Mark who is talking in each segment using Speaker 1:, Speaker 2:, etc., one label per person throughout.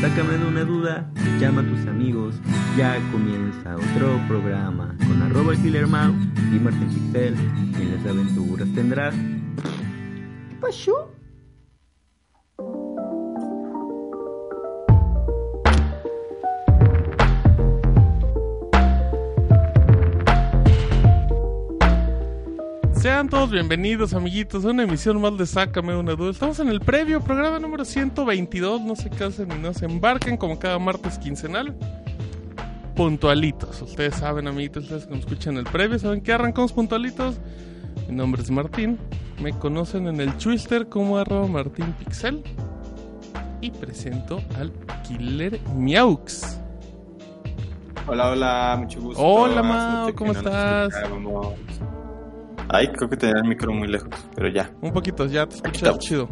Speaker 1: Sácame de una duda, llama a tus amigos, ya comienza otro programa con arroba Mau y Martín Pixel, en las aventuras tendrás. ¿Qué pasó?
Speaker 2: Sean todos bienvenidos, amiguitos, a una emisión más de Sácame una duda. Estamos en el previo programa número 122. No se casen y no se embarquen, como cada martes quincenal. Puntualitos. Ustedes saben, amiguitos, ustedes que nos escuchan el previo, saben que arrancamos puntualitos. Mi nombre es Martín. Me conocen en el Twitter como arroba Martín Pixel. Y presento al Killer Miaux.
Speaker 3: Hola, hola, mucho gusto.
Speaker 2: Hola,
Speaker 3: que
Speaker 2: ¿cómo estás?
Speaker 3: Ay, creo que tenía el micro muy lejos, pero ya.
Speaker 2: Un poquito, ya te escuchas chido.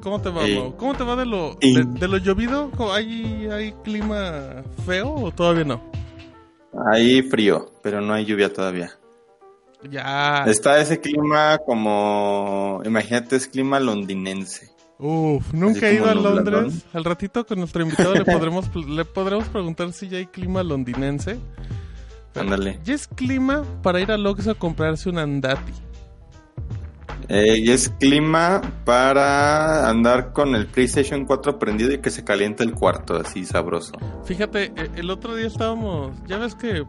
Speaker 2: ¿Cómo te va,
Speaker 3: Eh,
Speaker 2: Mau? ¿Cómo te va de lo, de, de lo llovido? ¿Cómo- ¿Hay, ¿Hay clima feo o todavía no?
Speaker 3: Ahí frío, pero no hay lluvia todavía.
Speaker 2: Ya.
Speaker 3: Está ese clima como, imagínate, es clima londinense.
Speaker 2: Uf, nunca he ido a. Londres. Al ratito con nuestro invitado le podremos, le podremos preguntar si ya hay clima londinense.
Speaker 3: Ándale.
Speaker 2: Ya es clima para ir al Oxxo a comprarse un andati.
Speaker 3: Eh, y es clima para andar con el PlayStation 4 prendido y que se caliente el cuarto, así sabroso.
Speaker 2: Fíjate, e- el otro día estábamos. Ya ves que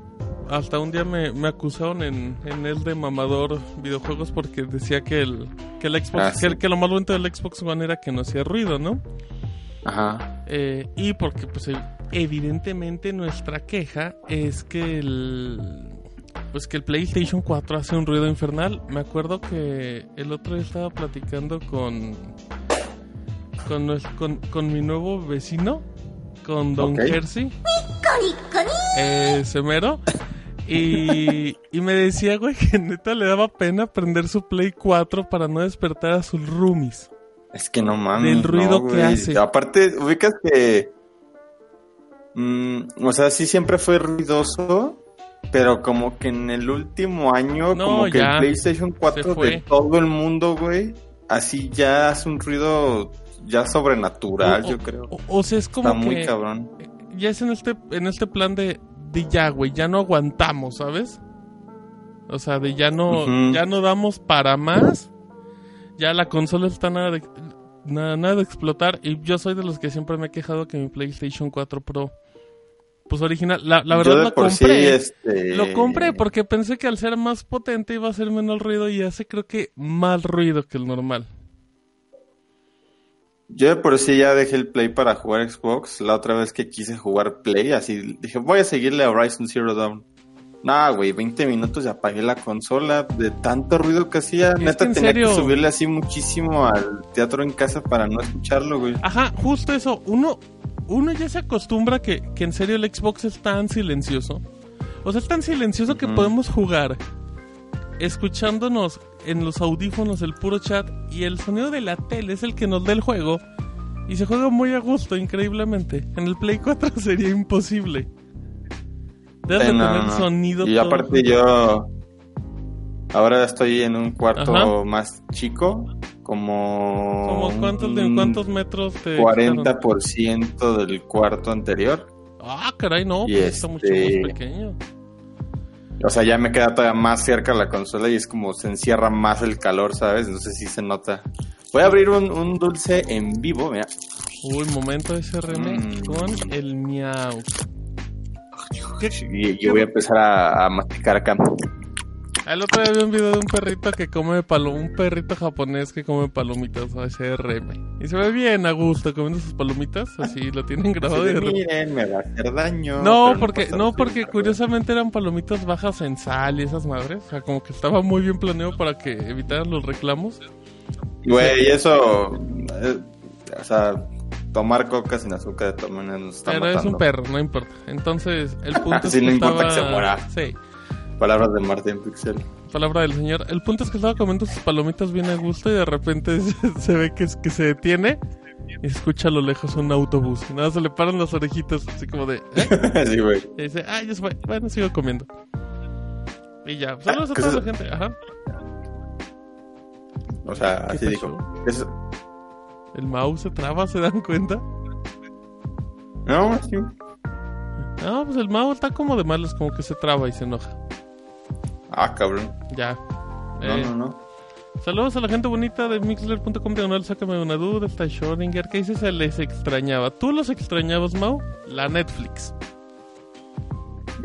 Speaker 2: hasta un día me, me acusaron en, en el de mamador videojuegos porque decía que el, que el Xbox.
Speaker 3: Ah,
Speaker 2: que, el- lo más bonito del Xbox One era que no hacía ruido, ¿no?
Speaker 3: Ajá.
Speaker 2: Eh, y porque, pues, e- evidentemente nuestra queja es que el. Pues que el PlayStation 4 hace un ruido infernal. Me acuerdo que el otro día estaba platicando con. Con, nues- con, con mi nuevo vecino, con Don
Speaker 3: Ok.
Speaker 2: Jersey. Eh, Semero. Y, y me decía, güey, que neta le daba pena prender su Play 4 para no despertar a sus roomies.
Speaker 3: Es que no mames.
Speaker 2: Del ruido
Speaker 3: no,
Speaker 2: que hace.
Speaker 3: Aparte, ubicas que. Mm, o sea, sí siempre fue ruidoso. Pero como que en el último año,
Speaker 2: No,
Speaker 3: como que el PlayStation
Speaker 2: se
Speaker 3: 4
Speaker 2: fue.
Speaker 3: de todo el mundo, güey, así ya hace un ruido ya sobrenatural,
Speaker 2: O-
Speaker 3: yo creo.
Speaker 2: O, o sea, es como
Speaker 3: Está
Speaker 2: que
Speaker 3: muy cabrón.
Speaker 2: ya es en este, en este plan de, de ya, güey, ya no aguantamos, ¿sabes? O sea, de ya no, ya no damos para más. Ya la consola está nada de, nada, nada de explotar. Y yo soy de los que siempre me he quejado que mi PlayStation 4 Pro, pues original, la, la verdad lo
Speaker 3: por sí,
Speaker 2: compré.
Speaker 3: este,
Speaker 2: Lo compré porque pensé que al ser más potente iba a hacer menos ruido y hace creo que más ruido que el normal.
Speaker 3: Yo de por sí ya dejé el Play para jugar Xbox. La otra vez que quise jugar Play, así dije, voy a seguirle a Horizon Zero Dawn. Nah, güey, 20 minutos y apagué la consola de tanto ruido que hacía. Neta
Speaker 2: en
Speaker 3: tenía
Speaker 2: serio-
Speaker 3: que subirle así muchísimo al teatro en casa para no escucharlo, güey.
Speaker 2: Ajá, justo eso. Uno, uno ya se acostumbra que, que en serio el Xbox es tan silencioso. O sea, es tan silencioso que podemos jugar escuchándonos en los audífonos el puro chat y el sonido de la tele es el que nos da el juego. Y se juega muy a gusto, increíblemente. En el Play 4 sería imposible. Debes de
Speaker 3: no,
Speaker 2: tener
Speaker 3: no.
Speaker 2: sonido
Speaker 3: Y
Speaker 2: todo
Speaker 3: aparte yo ahora estoy en un cuarto
Speaker 2: Ajá.
Speaker 3: más chico, como
Speaker 2: ¿Cómo cuántos, de, metros te...
Speaker 3: 40% del cuarto anterior.
Speaker 2: Ah, caray, no,
Speaker 3: Y
Speaker 2: pues está mucho
Speaker 3: este-
Speaker 2: más pequeño.
Speaker 3: O sea, ya me queda todavía más cerca la consola y es como se encierra más el calor, ¿sabes? Entonces sí se nota. Voy a abrir un, un dulce en vivo, mira.
Speaker 2: Uy, momento SRM
Speaker 3: Mm.
Speaker 2: con el miau.
Speaker 3: Y yo voy a empezar a, a masticar acá.
Speaker 2: El otro día vi un video de un perrito que come palo, un perrito japonés que come palomitas a SRM. Y se ve bien a gusto comiendo sus palomitas, así lo tienen grabado y
Speaker 3: Así
Speaker 2: de
Speaker 3: miren, me va a hacer daño.
Speaker 2: No, porque, no, porque curiosamente eran palomitas bajas en sal y esas madres. O sea, como que estaba muy bien planeado para que evitaran los reclamos.
Speaker 3: Güey, eso. eh, o sea, tomar coca sin azúcar maneras nos está
Speaker 2: Pero es un perro, no importa. Entonces, el punto es
Speaker 3: Sí,
Speaker 2: que
Speaker 3: no importa
Speaker 2: estaba...
Speaker 3: que se muera.
Speaker 2: Sí.
Speaker 3: Palabras de Martín Pixel.
Speaker 2: palabra del señor. El punto es que estaba comiendo sus palomitas bien a gusto y de repente se, se ve que, es- que se detiene y se escucha a lo lejos un autobús. Y nada, se le paran las orejitas así como de... ¿eh?
Speaker 3: sí, güey.
Speaker 2: Y dice, ah, ya se fue. Bueno, sigo comiendo. Y ya, saludos a
Speaker 3: ¿qué
Speaker 2: toda la gente. Ajá.
Speaker 3: O sea,
Speaker 2: ¿Qué
Speaker 3: así dijo. Es-
Speaker 2: El mouse se traba, ¿se dan cuenta?
Speaker 3: No, sí.
Speaker 2: No, pues el Mao está como de malas, como que se traba y se enoja.
Speaker 3: Ah, cabrón.
Speaker 2: Ya.
Speaker 3: No,
Speaker 2: Eh,
Speaker 3: no, no.
Speaker 2: Saludos a la gente bonita de mixler.com diagonal, sácame una duda, está Schrödinger, ¿qué dice? Se les extrañaba. ¿Tú los extrañabas, Mau? La Netflix.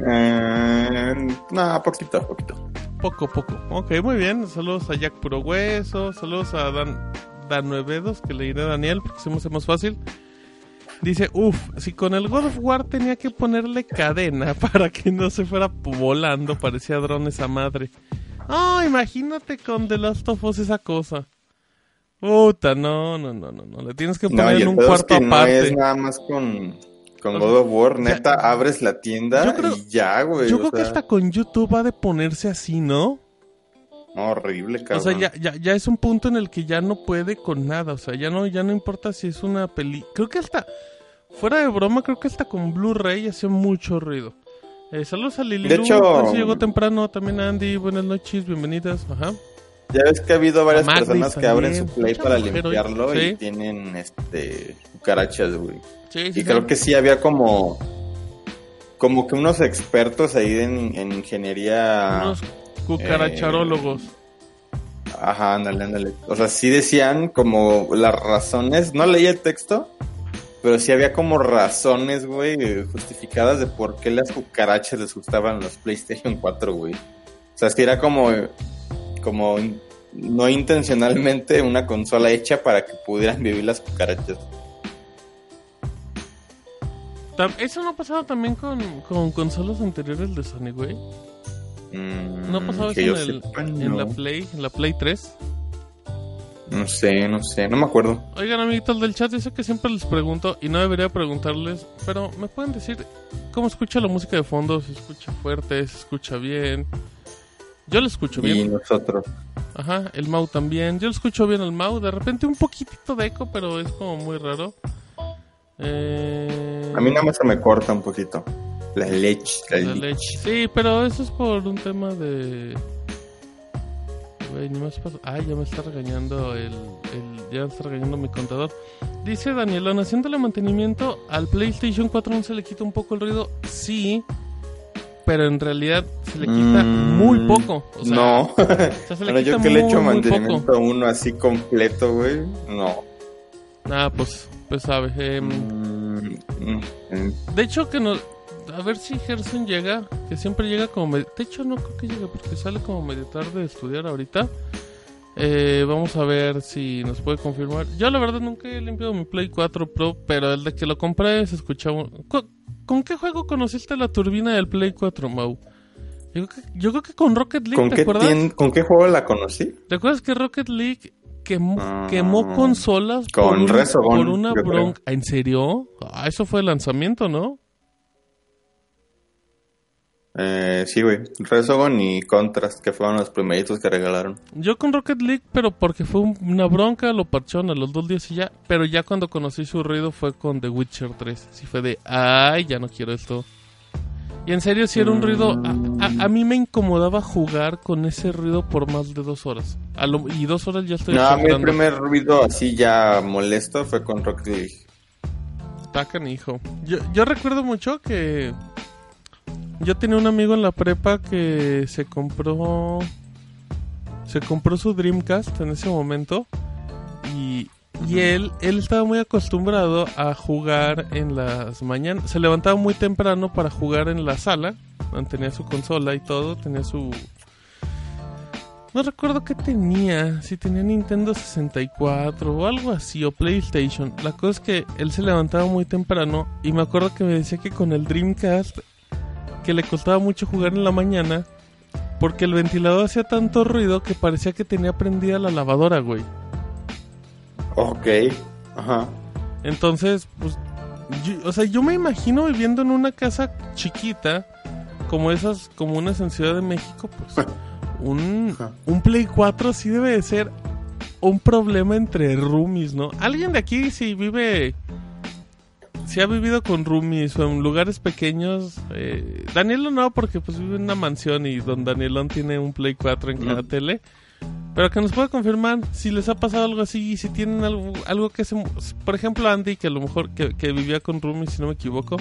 Speaker 3: Eh, no, poquito, poquito.
Speaker 2: Poco, poco. Ok, muy bien. Saludos a Jack Puro Hueso, saludos a Dan, Dan Nuevedos, que le diré a Daniel, porque se me hace más fácil. Dice, uff, si con el God of War tenía que ponerle cadena para que no se fuera volando, parecía dron esa madre. Oh, imagínate con The Last of Us esa cosa. Puta, no, no, no, no, no. Le tienes que poner en un
Speaker 3: es
Speaker 2: cuarto
Speaker 3: no
Speaker 2: aparte.
Speaker 3: es nada más con, con
Speaker 2: O
Speaker 3: God of War. Neta, abres la tienda
Speaker 2: Yo creo-
Speaker 3: y ya, güey.
Speaker 2: Yo
Speaker 3: o
Speaker 2: creo que hasta con YouTube ha de ponerse así, ¿no?
Speaker 3: no, horrible,
Speaker 2: O
Speaker 3: cabrón.
Speaker 2: sea, ya, ya, ya es un punto en el que ya no puede con nada. O sea, ya no, ya no importa si es una peli. Creo que hasta, fuera de broma, creo que hasta con Blu-ray hacía mucho ruido. Eh, saludos a Lili
Speaker 3: De
Speaker 2: Lu,
Speaker 3: hecho-
Speaker 2: si llegó temprano. También Andy, buenas noches, bienvenidas. Ajá.
Speaker 3: Ya ves que ha habido varias
Speaker 2: Magdi
Speaker 3: personas que abren su play
Speaker 2: Mucha
Speaker 3: para
Speaker 2: hoy.
Speaker 3: limpiarlo
Speaker 2: Sí.
Speaker 3: y tienen este cucarachas, güey.
Speaker 2: Sí, sí,
Speaker 3: Y creo que sí había como como que unos expertos ahí en, en ingeniería.
Speaker 2: Unos cucaracharólogos.
Speaker 3: Ajá, ándale, ándale. O sea, sí decían como las razones, no leí el texto, pero sí había como razones, güey, justificadas de por qué las cucarachas les gustaban los PlayStation 4, güey. O sea, es que era como, como no intencionalmente una consola hecha para que pudieran vivir las cucarachas.
Speaker 2: Eso no ha pasado también con, con consolas anteriores de Sony, güey.
Speaker 3: Mm,
Speaker 2: ¿No ha pasado
Speaker 3: que
Speaker 2: eso en, el-
Speaker 3: sepa,
Speaker 2: en
Speaker 3: no.
Speaker 2: la Play, en la Play 3?
Speaker 3: No sé, no sé, no me acuerdo.
Speaker 2: Oigan, amiguitos del chat, dice que siempre les pregunto y no debería preguntarles, pero ¿me pueden decir cómo escucha la música de fondo? ¿Se escucha fuerte? ¿Se escucha bien? Yo lo escucho
Speaker 3: Y
Speaker 2: bien.
Speaker 3: nosotros.
Speaker 2: Ajá, el Mau también. Yo lo escucho bien al Mau. De repente un poquitito de eco, pero es como muy raro. Eh...
Speaker 3: A mí nada más se me corta un poquito. La leche, la,
Speaker 2: La
Speaker 3: leche.
Speaker 2: leche. Sí, pero eso es por un tema de. Güey, ni más. Ah, ya me está regañando el, el- Ya me está regañando mi contador. Dice Danielón, haciéndole mantenimiento al PlayStation 4 se le quita un poco el ruido. Sí, pero en realidad se le quita
Speaker 3: Mm,
Speaker 2: muy poco. O sea,
Speaker 3: no.
Speaker 2: o sea, se le
Speaker 3: Bueno, yo
Speaker 2: quita
Speaker 3: que le
Speaker 2: muy,
Speaker 3: hecho
Speaker 2: muy
Speaker 3: mantenimiento a uno así completo, güey. No.
Speaker 2: Ah, pues, pues sabe.
Speaker 3: Mm, mm, mm.
Speaker 2: De hecho, que no. A ver si Gerson llega. Que siempre llega como. medio- De hecho, no creo que llegue porque sale como medio tarde de estudiar ahorita. Eh, vamos a ver si nos puede confirmar. Yo, la verdad, nunca he limpiado mi Play 4 Pro. Pero el de que lo compré se escuchaba. ¿Con, con qué juego conociste la turbina del Play 4, Mau? Yo creo que, yo creo que con Rocket League,
Speaker 3: ¿Con,
Speaker 2: ¿te
Speaker 3: qué
Speaker 2: acuerdas?
Speaker 3: tien- ¿Con qué juego la conocí?
Speaker 2: ¿Te acuerdas que Rocket League quemó,
Speaker 3: Ah.
Speaker 2: quemó consolas
Speaker 3: Con
Speaker 2: por, un- por una bronca? ¿En serio? Ah, eso fue el lanzamiento, ¿no?
Speaker 3: Eh, sí, güey. Resogon y Contrast, que fueron los primeritos que regalaron.
Speaker 2: Yo con Rocket League, pero porque fue un- una bronca, lo parcharon a los dos días y ya. Pero ya cuando conocí su ruido fue con The Witcher 3. Sí fue de, ay, ya no quiero esto. Y en serio, si era un ruido. A, a- a mí me incomodaba jugar con ese ruido por más de dos horas. A lo- y dos horas ya estoy
Speaker 3: No,
Speaker 2: soltando.
Speaker 3: primer ruido así ya molesto fue con Rocket League.
Speaker 2: Tacan, hijo. Yo, yo recuerdo mucho que yo tenía un amigo en la prepa que se compró se compró su Dreamcast en ese momento y, y él él estaba muy acostumbrado a jugar en las mañanas. Se levantaba muy temprano para jugar en la sala. Tenía su consola y todo, tenía su no recuerdo qué tenía, si tenía Nintendo 64 o algo así, o PlayStation. La cosa es que él se levantaba muy temprano y me acuerdo que me decía que con el Dreamcast, que le costaba mucho jugar en la mañana, porque el ventilador hacía tanto ruido que parecía que tenía prendida la lavadora, güey.
Speaker 3: Ok. Ajá.
Speaker 2: Entonces, pues, yo- o sea, yo me imagino viviendo en una casa chiquita, como esas comunes en Ciudad de México, pues, un, un Play 4 sí debe de ser un problema entre roomies, ¿no? Alguien de aquí si vive, si ha vivido con roomies o en lugares pequeños, eh, Danielo no, porque pues vive en una mansión y don Danielón tiene un Play 4 en cada
Speaker 3: Mm.
Speaker 2: tele. Pero que nos pueda confirmar si les ha pasado algo así y si tienen algo, algo que se... Por ejemplo, Andy, que a lo mejor que, que vivía con Rumi, si no me equivoco,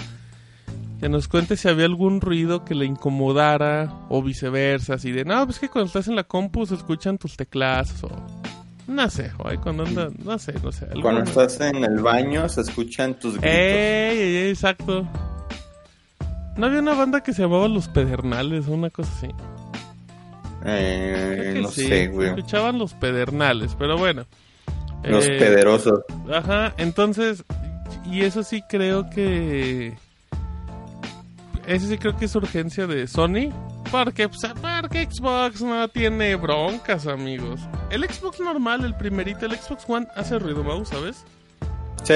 Speaker 2: que nos cuente si había algún ruido que le incomodara o viceversa, así de, no, pues que cuando estás en la compu se escuchan tus teclados o... No sé, ahí cuando anda, no sé, no sé.
Speaker 3: Cuando estás en el baño se escuchan tus gritos.
Speaker 2: ¡Ey! Exacto. ¿No había una banda que se llamaba Los Pedernales o una cosa así?
Speaker 3: Eh, no
Speaker 2: sí,
Speaker 3: sé, güey.
Speaker 2: escuchaban Los Pedernales, pero bueno.
Speaker 3: Los
Speaker 2: Eh,
Speaker 3: pederosos.
Speaker 2: Ajá, entonces, y eso sí creo que... Eso sí creo que es urgencia de Sony. Porque, pues, porque Xbox no tiene broncas, amigos. El Xbox normal, el primerito, el Xbox One, hace ruido, Mau, ¿sabes?
Speaker 3: Sí,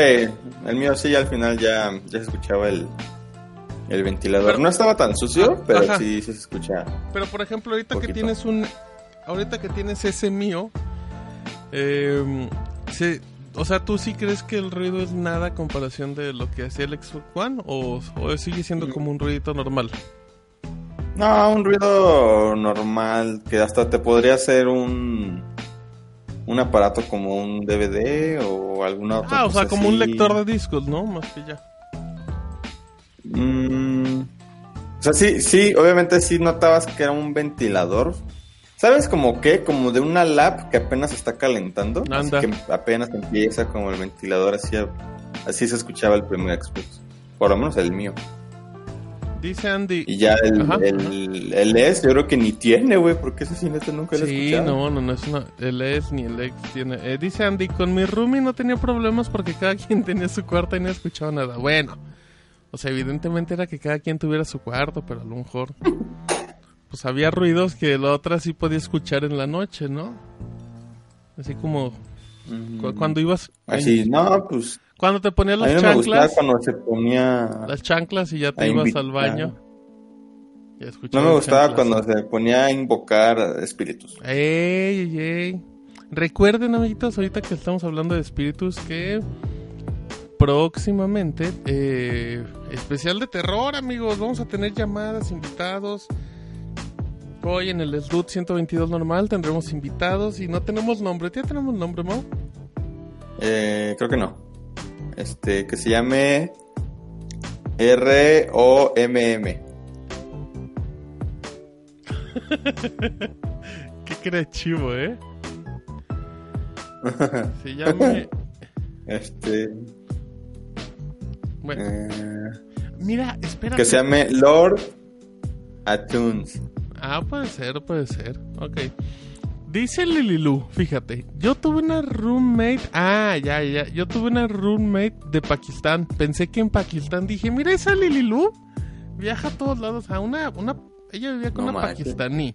Speaker 3: el mío sí, al final ya, ya se escuchaba el, el ventilador.
Speaker 2: Pero-
Speaker 3: no estaba tan sucio,
Speaker 2: Ah,
Speaker 3: pero
Speaker 2: ajá.
Speaker 3: sí, sí se escucha.
Speaker 2: Pero por ejemplo, ahorita que tienes un. Ahorita que tienes ese mío. eh, se- o sea, ¿tú sí crees que el ruido es nada a comparación de lo que hacía el Xbox One? ¿O, o sigue siendo
Speaker 3: Mm.
Speaker 2: como un ruidito normal?
Speaker 3: No, un ruido normal que hasta te podría hacer un un aparato como un DVD o alguna otra
Speaker 2: Ah, o sea, como un
Speaker 3: así.
Speaker 2: lector de discos, ¿no? Más que ya.
Speaker 3: Mm, o sea, sí, sí, obviamente sí notabas que era un ventilador. ¿Sabes como qué? Como de una lap que apenas está calentando. Así
Speaker 2: Anda.
Speaker 3: que apenas empieza como el ventilador, así, así se escuchaba el primer Xbox. Por lo menos el mío.
Speaker 2: Dice Andy.
Speaker 3: Y ya el,
Speaker 2: Ajá,
Speaker 3: el, el S yo creo que ni tiene, güey, porque ese sí neta nunca lo he
Speaker 2: Sí, no, no, no es una. El S ni el X tiene. eh, dice Andy, con mi roomie no tenía problemas porque cada quien tenía su cuarto y no escuchaba nada. Bueno, o sea, evidentemente era que cada quien tuviera su cuarto, pero a lo mejor. Pues había ruidos que la otra sí podía escuchar en la noche, ¿no? Así como
Speaker 3: Mm,
Speaker 2: cu- cuando ibas.
Speaker 3: Así, no, pues.
Speaker 2: Cuando te ponías
Speaker 3: A mí
Speaker 2: las
Speaker 3: no me gustaba
Speaker 2: chanclas.
Speaker 3: cuando se ponía.
Speaker 2: Las chanclas y ya te ibas al baño.
Speaker 3: No me gustaba cuando se ponía a invocar espíritus.
Speaker 2: Ey, ey, ey. Recuerden, amiguitos, ahorita que estamos hablando de espíritus, que próximamente, eh, especial de terror, amigos. Vamos a tener llamadas, invitados. Hoy en el SDUT 122 normal tendremos invitados y no tenemos nombre. ¿Ya tenemos nombre, Mau?
Speaker 3: Eh, creo que no. Este, que se llame R-O-M-M.
Speaker 2: Qué creativo, ¿eh? Se llame...
Speaker 3: Este,
Speaker 2: Bueno,
Speaker 3: eh,
Speaker 2: mira, espera.
Speaker 3: que se llame Lord Atunes.
Speaker 2: Ah, puede ser, puede ser. Ok. Dice Lililu, fíjate, yo tuve una roommate. Ah, ya, ya. Yo tuve una roommate de Pakistán. Pensé que en Pakistán dije, mira esa Lililu. Viaja a todos lados. A una, una. Ella vivía con
Speaker 3: No
Speaker 2: una
Speaker 3: manches.
Speaker 2: pakistaní.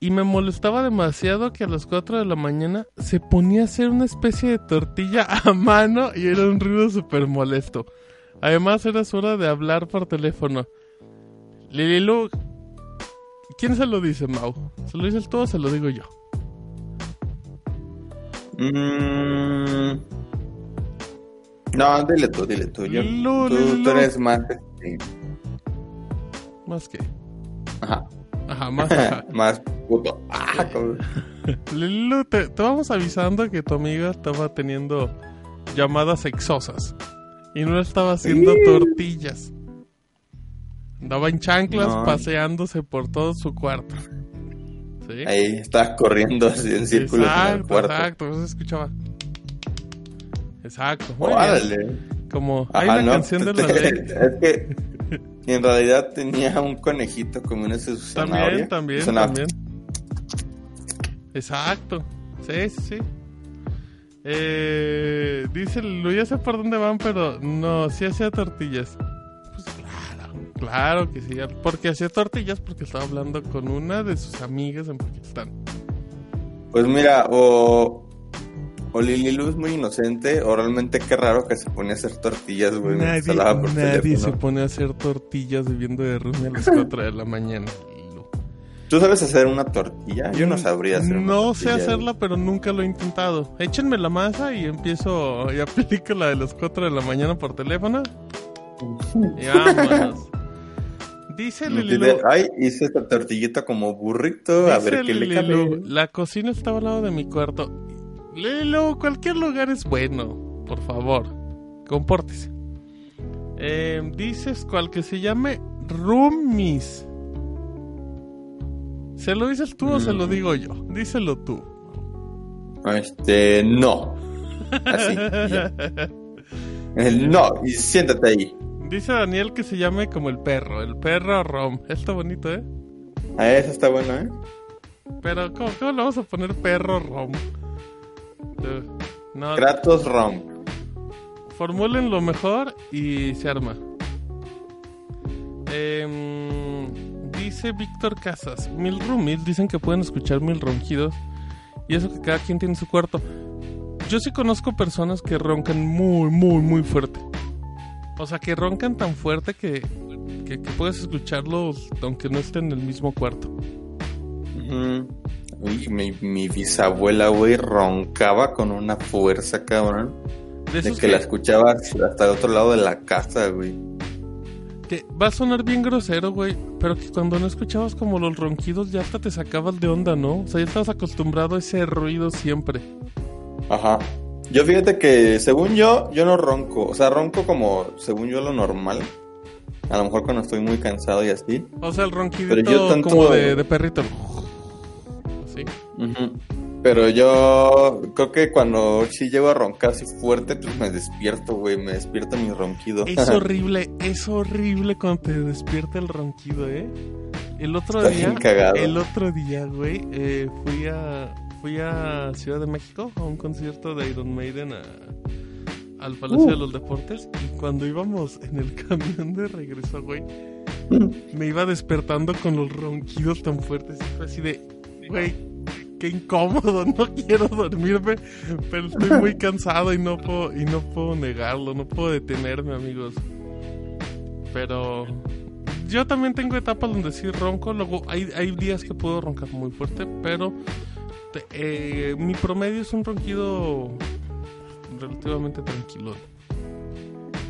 Speaker 2: Y me molestaba demasiado que a las 4 de la mañana se ponía a hacer una especie de tortilla a mano y era un ruido súper molesto. Además era su hora de hablar por teléfono. Lililu, ¿quién se lo dice, Mau? ¿Se lo dices tú o se lo digo yo?
Speaker 3: Mm, no, dile tú, dile tú. Yo, tú, eres más. este,
Speaker 2: Más que.
Speaker 3: Ajá.
Speaker 2: Ajá, más ajá.
Speaker 3: más puto. Ah.
Speaker 2: Lililu, te, te vamos avisando que tu amiga estaba teniendo llamadas sexosas. Y no estaba haciendo
Speaker 3: Sí.
Speaker 2: tortillas. Andaba en chanclas
Speaker 3: No.
Speaker 2: paseándose por todo su cuarto. ¿Sí?
Speaker 3: Ahí estás corriendo así en círculos en el
Speaker 2: exacto,
Speaker 3: cuarto.
Speaker 2: exacto, eso se escuchaba. Exacto. muy bien. Como hay
Speaker 3: Ajá,
Speaker 2: una
Speaker 3: no,
Speaker 2: canción de la ley.
Speaker 3: Es que en realidad tenía un conejito comiéndose su
Speaker 2: También,
Speaker 3: zanahoria.
Speaker 2: también,
Speaker 3: Sonaba-
Speaker 2: también. Exacto. Sí, sí, sí. Eh, dice ya sé por dónde van, pero no, sí hacía tortillas. Claro, que sí. Porque hacía tortillas porque estaba hablando con una de sus amigas en Pakistán.
Speaker 3: Pues mira, o, o Lililu es muy inocente, o realmente qué raro que se ponía a hacer tortillas, güey.
Speaker 2: Nadie,
Speaker 3: hablaba por
Speaker 2: nadie se pone a hacer tortillas viviendo de Rumi a las 4 de la mañana.
Speaker 3: ¿Tú sabes hacer una tortilla? Yo no sabría hacer una
Speaker 2: No sé hacerla, pero nunca lo he intentado. Échenme la masa y empiezo y aplico la de las 4 de la mañana por teléfono. Y vámonos. Dice
Speaker 3: Dice,
Speaker 2: Lililu,
Speaker 3: Ay, hice esta tortillita como burrito, a ver qué le cabe.
Speaker 2: La cocina estaba al lado de mi cuarto. Lililu, cualquier lugar es bueno. Por favor, compórtese. Eh, dices cual que se llame Roomies. ¿Se lo dices tú o se lo
Speaker 3: Mm.
Speaker 2: digo yo? Díselo tú.
Speaker 3: Este, no. Así, no, y siéntate ahí.
Speaker 2: Dice Daniel que se llame como el perro, el perro Rom. Está bonito, ¿eh?
Speaker 3: A eso está bueno, ¿eh?
Speaker 2: Pero, ¿cómo, cómo le vamos a poner perro Rom? Eh, No,
Speaker 3: Kratos Rom.
Speaker 2: formulen lo mejor y se arma. Em, dice Víctor Casas, mil roomies dicen que pueden escuchar mil ronquidos y eso que cada quien tiene su cuarto. Yo sí conozco personas que roncan muy, muy, muy fuerte. O sea, que roncan tan fuerte que, que, que puedes escucharlos aunque no estén en el mismo cuarto.
Speaker 3: Uy, mi, mi bisabuela, güey, roncaba con una fuerza, cabrón.
Speaker 2: De
Speaker 3: De
Speaker 2: esos
Speaker 3: que la escuchaba hasta el otro lado de la casa, güey.
Speaker 2: que va a sonar bien grosero, güey, pero que cuando no escuchabas como los ronquidos ya hasta te sacabas de onda, ¿no? O sea, ya estabas acostumbrado a ese ruido siempre.
Speaker 3: Ajá. Yo fíjate que, según yo, yo no ronco. O sea, ronco como, según yo, lo normal. A lo mejor cuando estoy muy cansado y así.
Speaker 2: O sea, el ronquidito
Speaker 3: Pero yo tanto-
Speaker 2: como de, de perrito.
Speaker 3: Ujú. Pero yo creo que cuando sí llego a roncar así fuerte, pues me despierto, güey. Me despierta mi ronquido.
Speaker 2: Es horrible, es horrible cuando te despierta el ronquido, ¿eh? El otro
Speaker 3: Está
Speaker 2: día,
Speaker 3: bien cagado.
Speaker 2: el otro día, güey, eh, fui a fui a Ciudad de México a un concierto de Iron Maiden a- al Palacio
Speaker 3: Uh.
Speaker 2: de los Deportes y cuando íbamos en el camión de regreso, güey, me iba despertando con los ronquidos tan fuertes y fue así de, güey, qué incómodo, no quiero dormirme, pero estoy muy cansado y no puedo y no puedo negarlo, no puedo detenerme, amigos. Pero yo también tengo etapas donde sí ronco, luego hay, hay días que puedo roncar muy fuerte, pero eh, mi promedio es un ronquido relativamente tranquilo.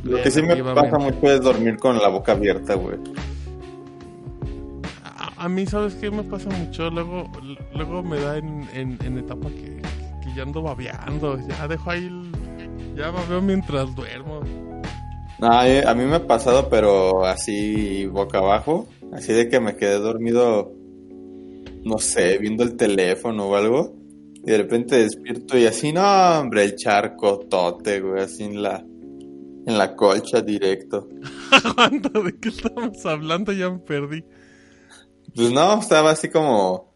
Speaker 3: Lo que sí me pasa mucho es dormir con la boca abierta, güey.
Speaker 2: A, a mí, ¿sabes qué me pasa mucho? Luego, luego me da en, en, en etapa que, que ya ando babeando, ya dejo ahí, el- ya babeo mientras duermo.
Speaker 3: No, eh, a mí me ha pasado, pero así boca abajo. Así de que me quedé dormido, no sé, viendo el teléfono o algo. Y de repente despierto y así, no, hombre, el charco tote, güey, así en la, en la colcha directo.
Speaker 2: ¿de qué estamos hablando? Ya me perdí.
Speaker 3: Pues no, estaba así como...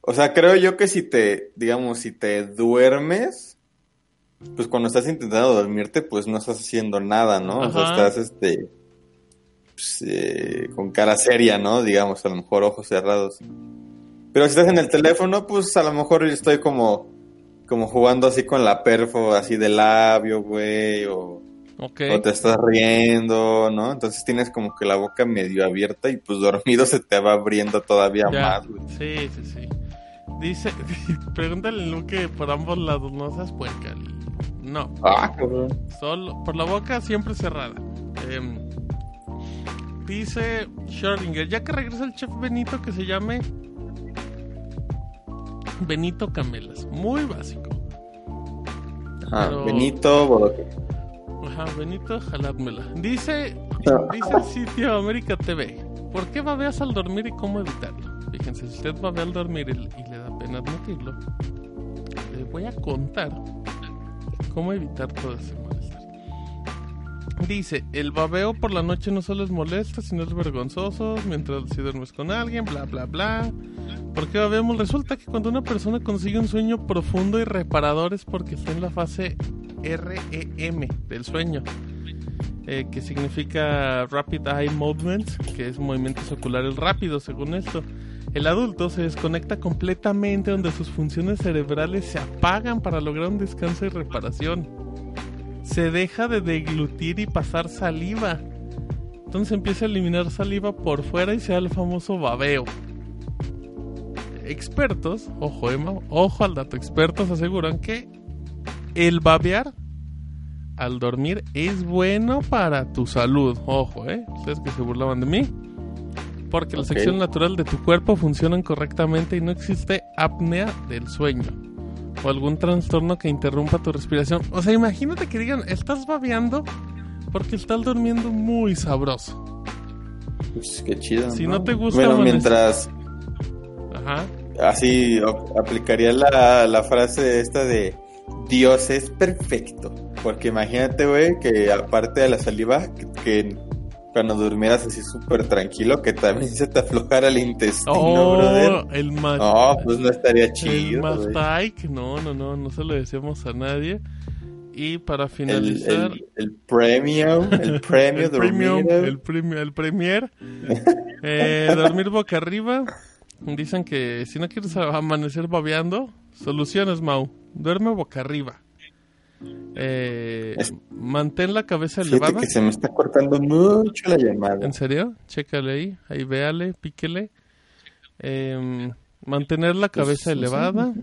Speaker 3: O sea, creo yo que si te, digamos, si te duermes, pues cuando estás intentando dormirte, pues no estás haciendo nada, ¿no? O sea, estás, este, pues, eh, con cara seria, ¿no? Digamos, a lo mejor ojos cerrados. Pero si estás en el teléfono, pues a lo mejor estoy como, como jugando así con la perfo, así de labio, güey, o... O te estás riendo, ¿no? Entonces tienes como que la boca medio abierta y pues dormido se te va abriendo todavía
Speaker 2: Ya.
Speaker 3: más, güey.
Speaker 2: Sí, sí, sí. Dice, pregúntale a Luke por ambos lados, no seas puerca. No,
Speaker 3: Ah, cabrón.
Speaker 2: solo por la boca siempre cerrada. Em, dice Schrödinger, ya que regresa el chef Benito que se llame Benito Camelas. Muy básico.
Speaker 3: Ah,
Speaker 2: Pero-
Speaker 3: Benito Bodoque.
Speaker 2: Ajá, Benito, jaládmela. Dice,
Speaker 3: Ah.
Speaker 2: dice el sitio América TV. ¿Por qué babeas al dormir y cómo evitarlo? Fíjense, si usted babea al dormir y, y le da pena admitirlo, le voy a contar cómo evitar todo malestar. Dice, el babeo por la noche no solo es molesto, sino es vergonzoso, mientras si duermes con alguien, bla, bla, bla. ¿Por qué babeamos? Resulta que cuando una persona consigue un sueño profundo y reparador es porque está en la fase REM del sueño, eh, que significa Rapid Eye Movement, que es movimientos oculares rápidos, según esto. El adulto se desconecta completamente donde sus funciones cerebrales se apagan para lograr un descanso y reparación. Se deja de deglutir y pasar saliva. Entonces empieza a eliminar saliva por fuera y se da el famoso babeo. Expertos, ojo Emma, ojo al dato, expertos aseguran que el babear al dormir es bueno para tu salud. Ojo, eh. Ustedes que se burlaban de mí. Porque las
Speaker 3: Ok.
Speaker 2: secciones naturales de tu cuerpo funcionan correctamente y no existe apnea del sueño. O algún trastorno que interrumpa tu respiración. O sea, imagínate que digan, estás babeando porque estás durmiendo muy sabroso.
Speaker 3: Pues qué chido.
Speaker 2: Si no te gusta
Speaker 3: Bueno,
Speaker 2: amanecer-
Speaker 3: mientras
Speaker 2: Ajá.
Speaker 3: así aplicaría la, la frase esta de Dios es perfecto. Porque imagínate, güey, que aparte de la saliva, que, que cuando durmieras así súper tranquilo, que también se te aflojara el intestino,
Speaker 2: Oh,
Speaker 3: brother.
Speaker 2: el
Speaker 3: No, pues no estaría
Speaker 2: el
Speaker 3: chido.
Speaker 2: No, no, no, no se lo decíamos a nadie. Y para
Speaker 3: El,
Speaker 2: finalizar...
Speaker 3: el, el premio, el premio
Speaker 2: el premium, el premio, el premier. Eh, dormir boca arriba. Dicen que si no quieres amanecer babeando, soluciones, Mau. Duerme boca arriba. Eh,
Speaker 3: Es-
Speaker 2: mantén la cabeza
Speaker 3: Fíjate
Speaker 2: elevada.
Speaker 3: que se me está cortando mucho la llamada.
Speaker 2: ¿En serio? Chécale ahí. Ahí véale, píquele. Eh, mantener la cabeza
Speaker 3: Pues,
Speaker 2: elevada.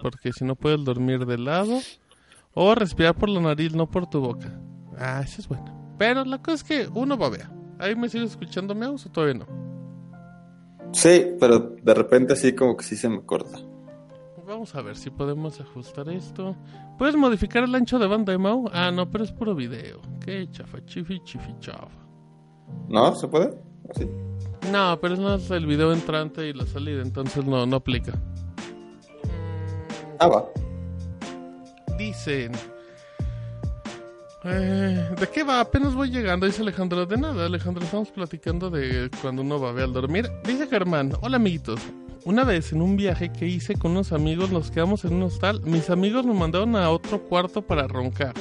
Speaker 2: Porque si no puedes dormir de lado. O respirar por la nariz, no por tu boca. Ah, eso es bueno. Pero la cosa es que uno babea. ¿Ahí me sigue escuchando Meus o todavía no?
Speaker 3: Sí, pero de repente así como que sí se me corta.
Speaker 2: Vamos a ver si podemos ajustar esto. ¿Puedes modificar el ancho de banda de Mau? Ah, no, pero es puro video. Qué chafa, chifi, chifi, chafa.
Speaker 3: ¿No? ¿Se puede? ¿Así?
Speaker 2: No, pero es más el video entrante y la salida, entonces no, no aplica.
Speaker 3: Ah, va.
Speaker 2: Dicen. Eh, ¿De qué va? Apenas voy llegando, dice Alejandro. De nada, Alejandro, estamos platicando de cuando uno babea al dormir. Dice Germán, hola amiguitos. Una vez en un viaje que hice con unos amigos, nos quedamos en un hostal. Mis amigos me mandaron a otro cuarto para roncar.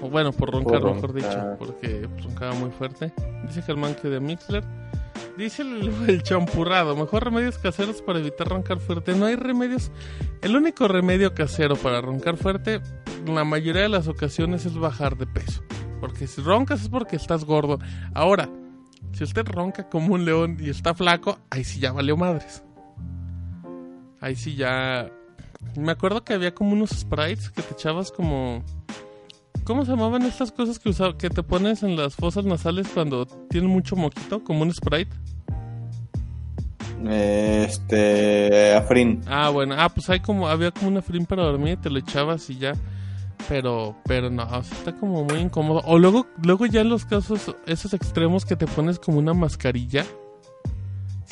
Speaker 2: O bueno, por roncar,
Speaker 3: Por
Speaker 2: mejor dicho, porque roncaba muy fuerte. Dice Germán que de Mixler. Dice el, el champurrado, mejor remedios caseros para evitar roncar fuerte. No hay remedios. El único remedio casero para roncar fuerte, en la mayoría de las ocasiones, es bajar de peso. Porque si roncas es porque estás gordo. Ahora, si usted ronca como un león y está flaco, ahí sí ya valió madres. Ahí sí ya. Me acuerdo que había como unos sprites que te echabas como. ¿Cómo se llamaban estas cosas que usaba, que te pones en las fosas nasales cuando tienen mucho moquito? Como un sprite.
Speaker 3: Este. Afrin.
Speaker 2: Ah, bueno. Ah, pues hay como, había como una frim para dormir, te lo echabas y ya. Pero, pero no, o sea, está como muy incómodo. O luego, luego ya en los casos, esos extremos que te pones como una mascarilla.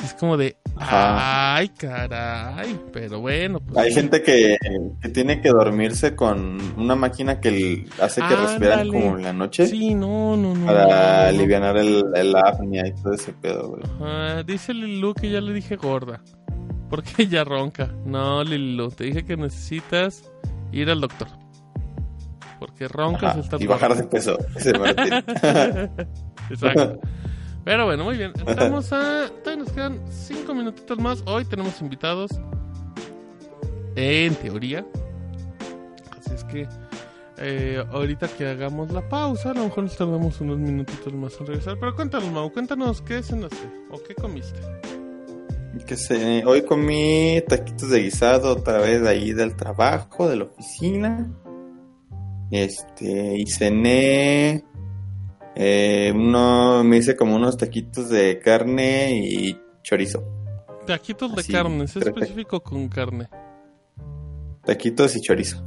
Speaker 2: Es como de,
Speaker 3: Ajá.
Speaker 2: ay, caray. Pero bueno, pues.
Speaker 3: Hay
Speaker 2: sí.
Speaker 3: gente que, que tiene que dormirse con una máquina que hace que respiran
Speaker 2: Ándale.
Speaker 3: como en la noche
Speaker 2: Sí, no, no, no.
Speaker 3: para
Speaker 2: no, no, no.
Speaker 3: aliviar el, el apnea y todo ese pedo, güey.
Speaker 2: Ah, dice Lilu que ya le dije gorda. Porque ella ronca. No, Lilu, te dije que necesitas ir al doctor. Porque roncas
Speaker 3: Ajá,
Speaker 2: y
Speaker 3: bajar de peso.
Speaker 2: Exacto. Pero bueno, muy bien. Estamos a. Todavía nos quedan cinco minutitos más. Hoy tenemos invitados. En teoría. Así es que. eh, ahorita que hagamos la pausa, a lo mejor nos tardamos unos minutitos más en regresar. Pero cuéntanos, Mau, cuéntanos qué cenaste o qué comiste.
Speaker 3: que sé, hoy comí taquitos de guisado otra vez de ahí del trabajo, de la oficina. Este, y cené. eh, uno, me hice como unos taquitos de carne y chorizo.
Speaker 2: Taquitos de
Speaker 3: Así,
Speaker 2: carne, es específico con carne.
Speaker 3: Taquitos y chorizo.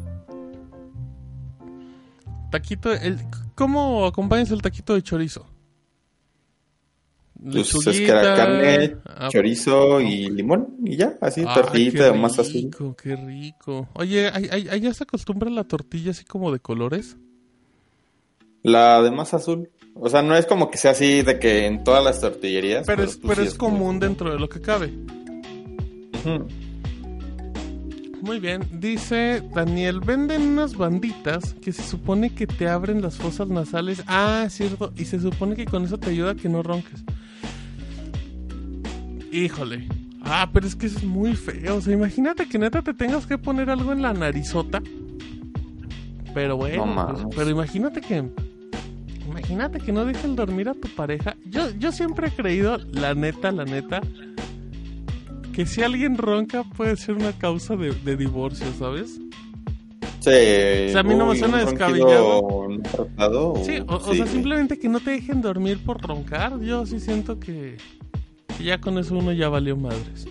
Speaker 2: Taquito, el, ¿cómo acompañas el taquito de chorizo?
Speaker 3: Pues es que era carne,
Speaker 2: ah,
Speaker 3: chorizo y limón y ya, así,
Speaker 2: Ay,
Speaker 3: tortillita de azul.
Speaker 2: rico, qué rico. Oye, ¿hay- hay- ¿allá se acostumbra la tortilla así como de colores?
Speaker 3: La de masa azul. O sea, no es como que sea así de que en todas las tortillerías.
Speaker 2: Pero es,
Speaker 3: pues
Speaker 2: pero
Speaker 3: sí
Speaker 2: es común dentro de lo que cabe.
Speaker 3: Ujú.
Speaker 2: Muy bien, dice Daniel, venden unas banditas que se supone que te abren las fosas nasales. Ah, cierto, y se supone que con eso te ayuda a que no ronques. Híjole. Ah, pero es que es muy feo. O sea, imagínate que neta te tengas que poner algo en la narizota. Pero bueno,
Speaker 3: No
Speaker 2: pues, pero imagínate que... Imagínate que no dejen dormir a tu pareja. Yo, yo siempre he creído, la neta, la neta, que si alguien ronca puede ser una causa de, de divorcio, ¿sabes?
Speaker 3: Sí.
Speaker 2: O sea, a mí no me suena descabellado.
Speaker 3: tratado,
Speaker 2: Sí, o, sea, simplemente que no te dejen dormir por roncar. Yo sí siento que, Y ya con eso uno ya valió madres.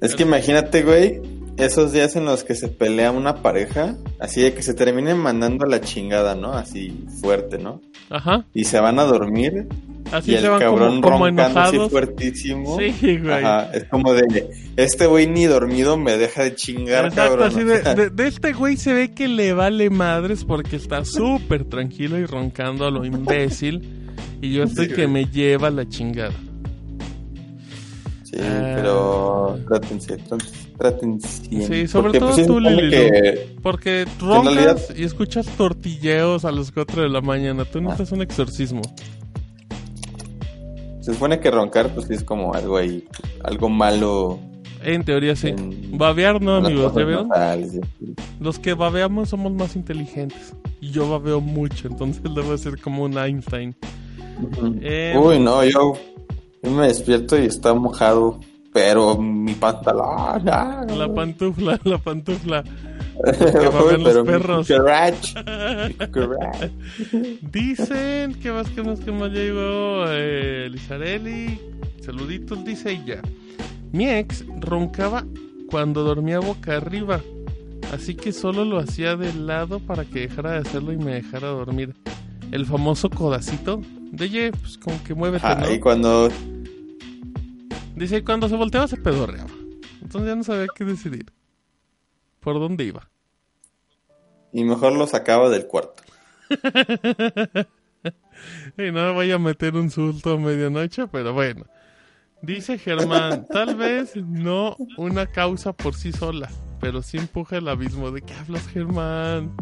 Speaker 3: Es que imagínate, güey, esos días en los que se pelea una pareja, así de que se terminen mandando a la chingada, ¿no? Así fuerte, ¿no?
Speaker 2: Ajá.
Speaker 3: Y se van a dormir
Speaker 2: Así
Speaker 3: y
Speaker 2: se
Speaker 3: el
Speaker 2: van
Speaker 3: cabrón
Speaker 2: como, como
Speaker 3: roncando así fuertísimo.
Speaker 2: Sí, güey.
Speaker 3: Ajá, es como de, este güey ni dormido me deja de chingar,
Speaker 2: Exacto,
Speaker 3: cabrón.
Speaker 2: así de, de- de este güey se ve que le vale madres porque está súper tranquilo y roncando a lo imbécil. Y yo estoy
Speaker 3: Sí,
Speaker 2: que
Speaker 3: güey.
Speaker 2: me lleva la chingada.
Speaker 3: Sí,
Speaker 2: Ah.
Speaker 3: pero trátense, trátense.
Speaker 2: Sí, sobre
Speaker 3: Porque,
Speaker 2: todo
Speaker 3: pues,
Speaker 2: tú, Lili,
Speaker 3: que-
Speaker 2: Porque roncas
Speaker 3: realidad-
Speaker 2: y escuchas tortilleos a las 4 de la mañana. Tú
Speaker 3: Ah.
Speaker 2: necesitas un exorcismo.
Speaker 3: Se supone que roncar, pues sí es como algo ahí, algo malo.
Speaker 2: En teoría sí.
Speaker 3: en-
Speaker 2: Babear no, amigos. ¿Ya vieron? Los que babeamos somos más inteligentes. Y yo babeo mucho, entonces debo ser como un Einstein. Eh,
Speaker 3: Uy, no, yo, yo me despierto y está mojado, pero mi pantalón. ah,
Speaker 2: La pantufla, la pantufla. Perros.
Speaker 3: cucaracha, mi cucaracha.
Speaker 2: Dicen que más que más que más ya llegó eh, Lizarelli. Saluditos, dice ella. Mi ex roncaba cuando dormía boca arriba. Así que solo lo hacía de lado para que dejara de hacerlo y me dejara dormir. El famoso codacito. De oye, pues como que muévete, ¿no?
Speaker 3: y cuando
Speaker 2: Dice, cuando se volteaba se pedorreaba. Entonces ya no sabía qué decidir. ¿Por dónde iba?
Speaker 3: y mejor lo sacaba del cuarto.
Speaker 2: Y no me vaya a meter un susto a medianoche, pero bueno. Dice Germán, tal vez no una causa por sí sola, pero sí empuja el abismo. ¿De qué hablas, Germán?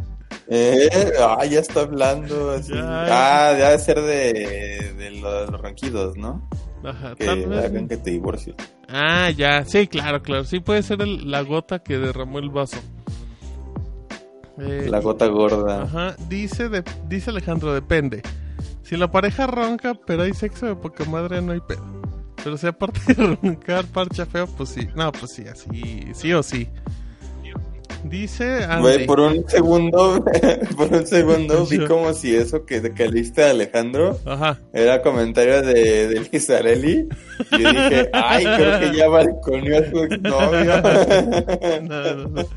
Speaker 3: Eh, ah, ya está hablando así.
Speaker 2: Ya.
Speaker 3: Ah, debe ser de, de los ronquidos, ¿no?
Speaker 2: Ajá,
Speaker 3: Que
Speaker 2: tal vez.
Speaker 3: hagan que te divorcies.
Speaker 2: Ah, ya, sí, claro, claro. Sí puede ser el- la gota que derramó el vaso. Eh,
Speaker 3: La gota gorda.
Speaker 2: Ajá, dice, de, dice Alejandro, depende. Si la pareja ronca, pero hay sexo de poca madre, no hay pedo. Pero si aparte de roncar, parcha feo, pues sí. No, pues sí, así, sí o sí. Dice Andy.
Speaker 3: Güey, por un segundo, por un segundo vi como si eso que, que leíste a Alejandro
Speaker 2: Ajá.
Speaker 3: era comentario de, de Lizarelli. Y yo dije, ay, creo que ya balconeó a su exnovio.
Speaker 2: No, no, no.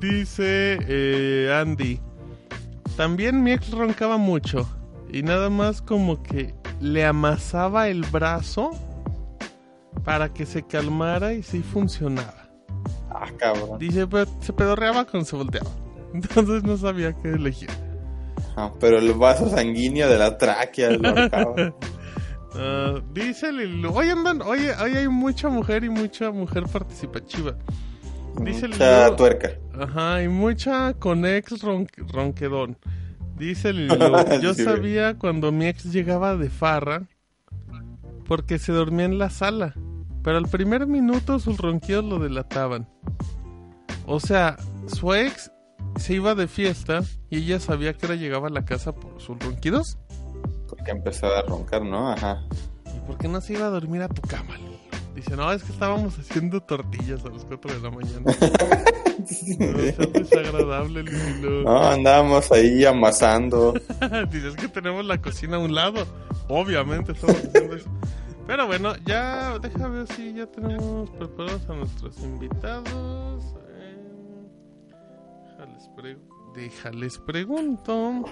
Speaker 2: Dice eh, Andy. También mi ex roncaba mucho. Y nada más como que le amasaba el brazo para que se calmara y sí funcionaba.
Speaker 3: Ah, cabrón.
Speaker 2: Dice, pero se pedorreaba cuando se volteaba. Entonces no sabía qué elegir.
Speaker 3: Ah, pero el vaso sanguíneo de la tráquea lo ahorcaba.
Speaker 2: Ah, dice Lilu. Hoy andan, oye, hoy hay mucha mujer y mucha mujer participativa. Dice
Speaker 3: Mucha tuerca.
Speaker 2: Ajá, y mucha con ex ron- ronquedón. Dice Lilu, yo
Speaker 3: Sí,
Speaker 2: sabía cuando mi ex llegaba de farra porque se dormía en la sala, pero al primer minuto sus ronquidos lo delataban. O sea, su ex se iba de fiesta y ella sabía que ahora llegaba a la casa por sus ronquidos.
Speaker 3: Porque empezaba a roncar, ¿no? Ajá.
Speaker 2: ¿Y por qué no se iba a dormir a tu cama? Dice, no, es que estábamos haciendo tortillas a las 4 de la mañana. No, desagradable, Lilu.
Speaker 3: No, andábamos ahí amasando.
Speaker 2: Dices que tenemos la cocina a un lado. Obviamente estamos haciendo eso. Pero bueno, ya déjame ver si ya tenemos preparados a nuestros invitados. Eh, déjales, pre- déjales pregunto.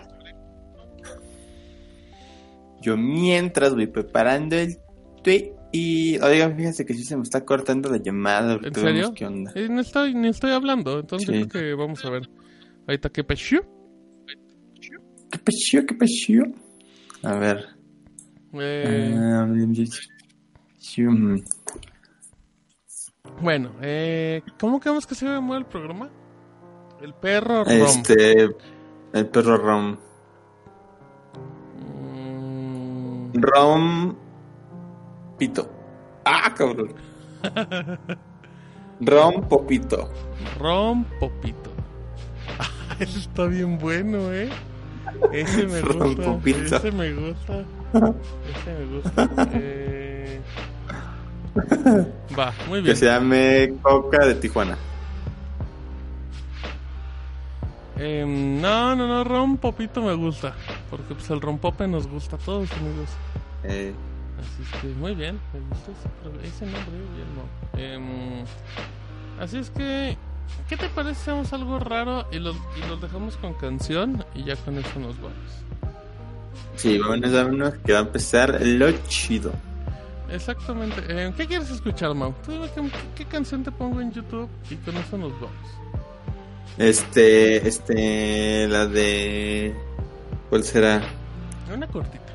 Speaker 3: Yo mientras voy preparando el tweet y... Oigan, fíjense que sí se me está cortando la llamada.
Speaker 2: ¿En serio?
Speaker 3: ¿Qué onda?
Speaker 2: Eh, no estoy, ni estoy hablando, entonces
Speaker 3: Sí.
Speaker 2: creo que vamos a ver. Ahorita que pecho.
Speaker 3: ¿Qué pasó? ¿Qué pasó? A ver.
Speaker 2: Eh,
Speaker 3: mm,
Speaker 2: bueno, eh, ¿cómo queremos que se llama el programa? El perro Rom.
Speaker 3: Este... El perro Rom.
Speaker 2: Mm,
Speaker 3: Rom... Pito. Ah, cabrón. Rom Popito.
Speaker 2: Rom Popito. Ese está bien bueno, ¿eh? Ese me gusta. Ese me gusta. Ese me gusta. Eh... Va, muy
Speaker 3: Que
Speaker 2: bien.
Speaker 3: se llame Coca de Tijuana.
Speaker 2: Em, no, no, no, Rom Popito me gusta. Porque pues el rompope nos gusta a todos, amigos.
Speaker 3: Eh,
Speaker 2: Así es que muy bien, me gustó ese, ese nombre, bien, Em, así es que, ¿qué te parece? si Hacemos algo raro y los, y los dejamos con canción y ya con eso nos vamos.
Speaker 3: Sí, vámonos, vámonos, que va a empezar lo chido.
Speaker 2: Exactamente. Eh, ¿Qué quieres escuchar, Mau? Tú dime qué, qué canción te pongo en YouTube y con eso nos vamos.
Speaker 3: Este, este, la de... ¿Cuál será?
Speaker 2: Una cortita.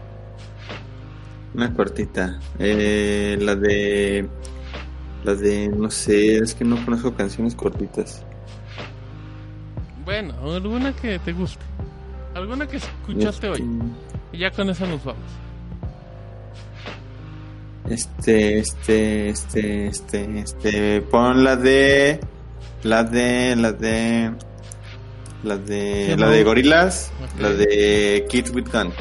Speaker 3: Una cortita. Eh, la de... La de... No sé, es que no conozco canciones cortitas.
Speaker 2: Bueno, alguna que te guste. Alguna que escuchaste hoy. Y ya con eso nos vamos.
Speaker 3: Este, este, este, este, este... Pon la de... La de... La de... La de...
Speaker 2: ¿Qué
Speaker 3: La de Gorilas. La de Kids with Gun.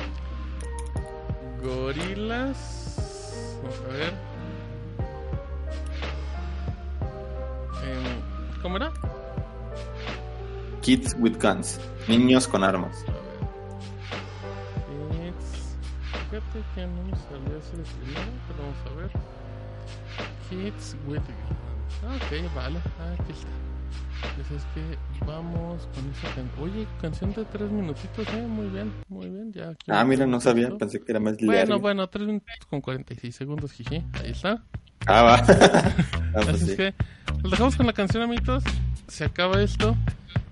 Speaker 2: Gorilas. Vamos a ver. Em, ¿Cómo era?
Speaker 3: Kids with Guns. Niños con armas.
Speaker 2: Fíjate que no me de primero, pero vamos a ver. Kids with. Ah, Ok, vale. Ah, aquí está. Pues es que vamos con esa canción. Oye, canción de tres minutitos, eh. Muy bien, muy bien. Ya aquí
Speaker 3: Ah, mira, no sabía.
Speaker 2: Esto.
Speaker 3: Pensé que era más
Speaker 2: Bueno,
Speaker 3: largo.
Speaker 2: bueno, 3 minutos con 46 segundos, jiji. Ahí está.
Speaker 3: Ah, va. Ah, pues
Speaker 2: Así
Speaker 3: sí.
Speaker 2: es que los dejamos con la canción, amiguitos. Se acaba esto.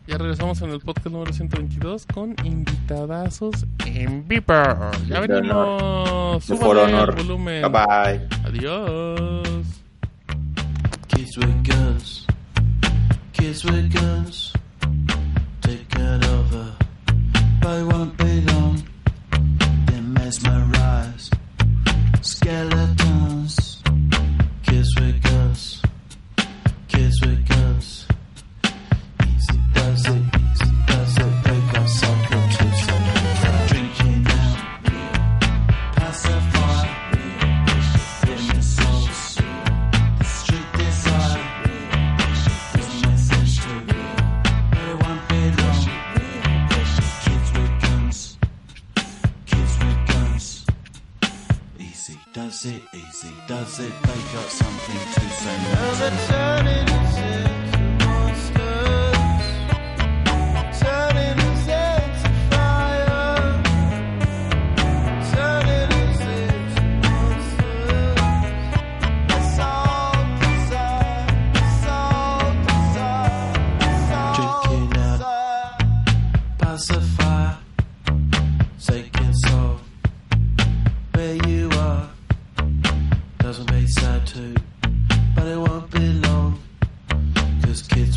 Speaker 2: Ya regresamos en el podcast número 122 con invitadazos en Viper. Ya venimos. Súbale el
Speaker 3: Honor.
Speaker 2: volumen.
Speaker 3: Bye bye.
Speaker 2: Adiós.
Speaker 4: Kids with guns, kids with guns, taken over, but it won't be long. They're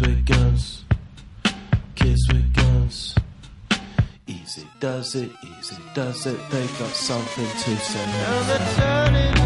Speaker 4: with guns, kids with guns. Easy does it, easy does it. They got something to say.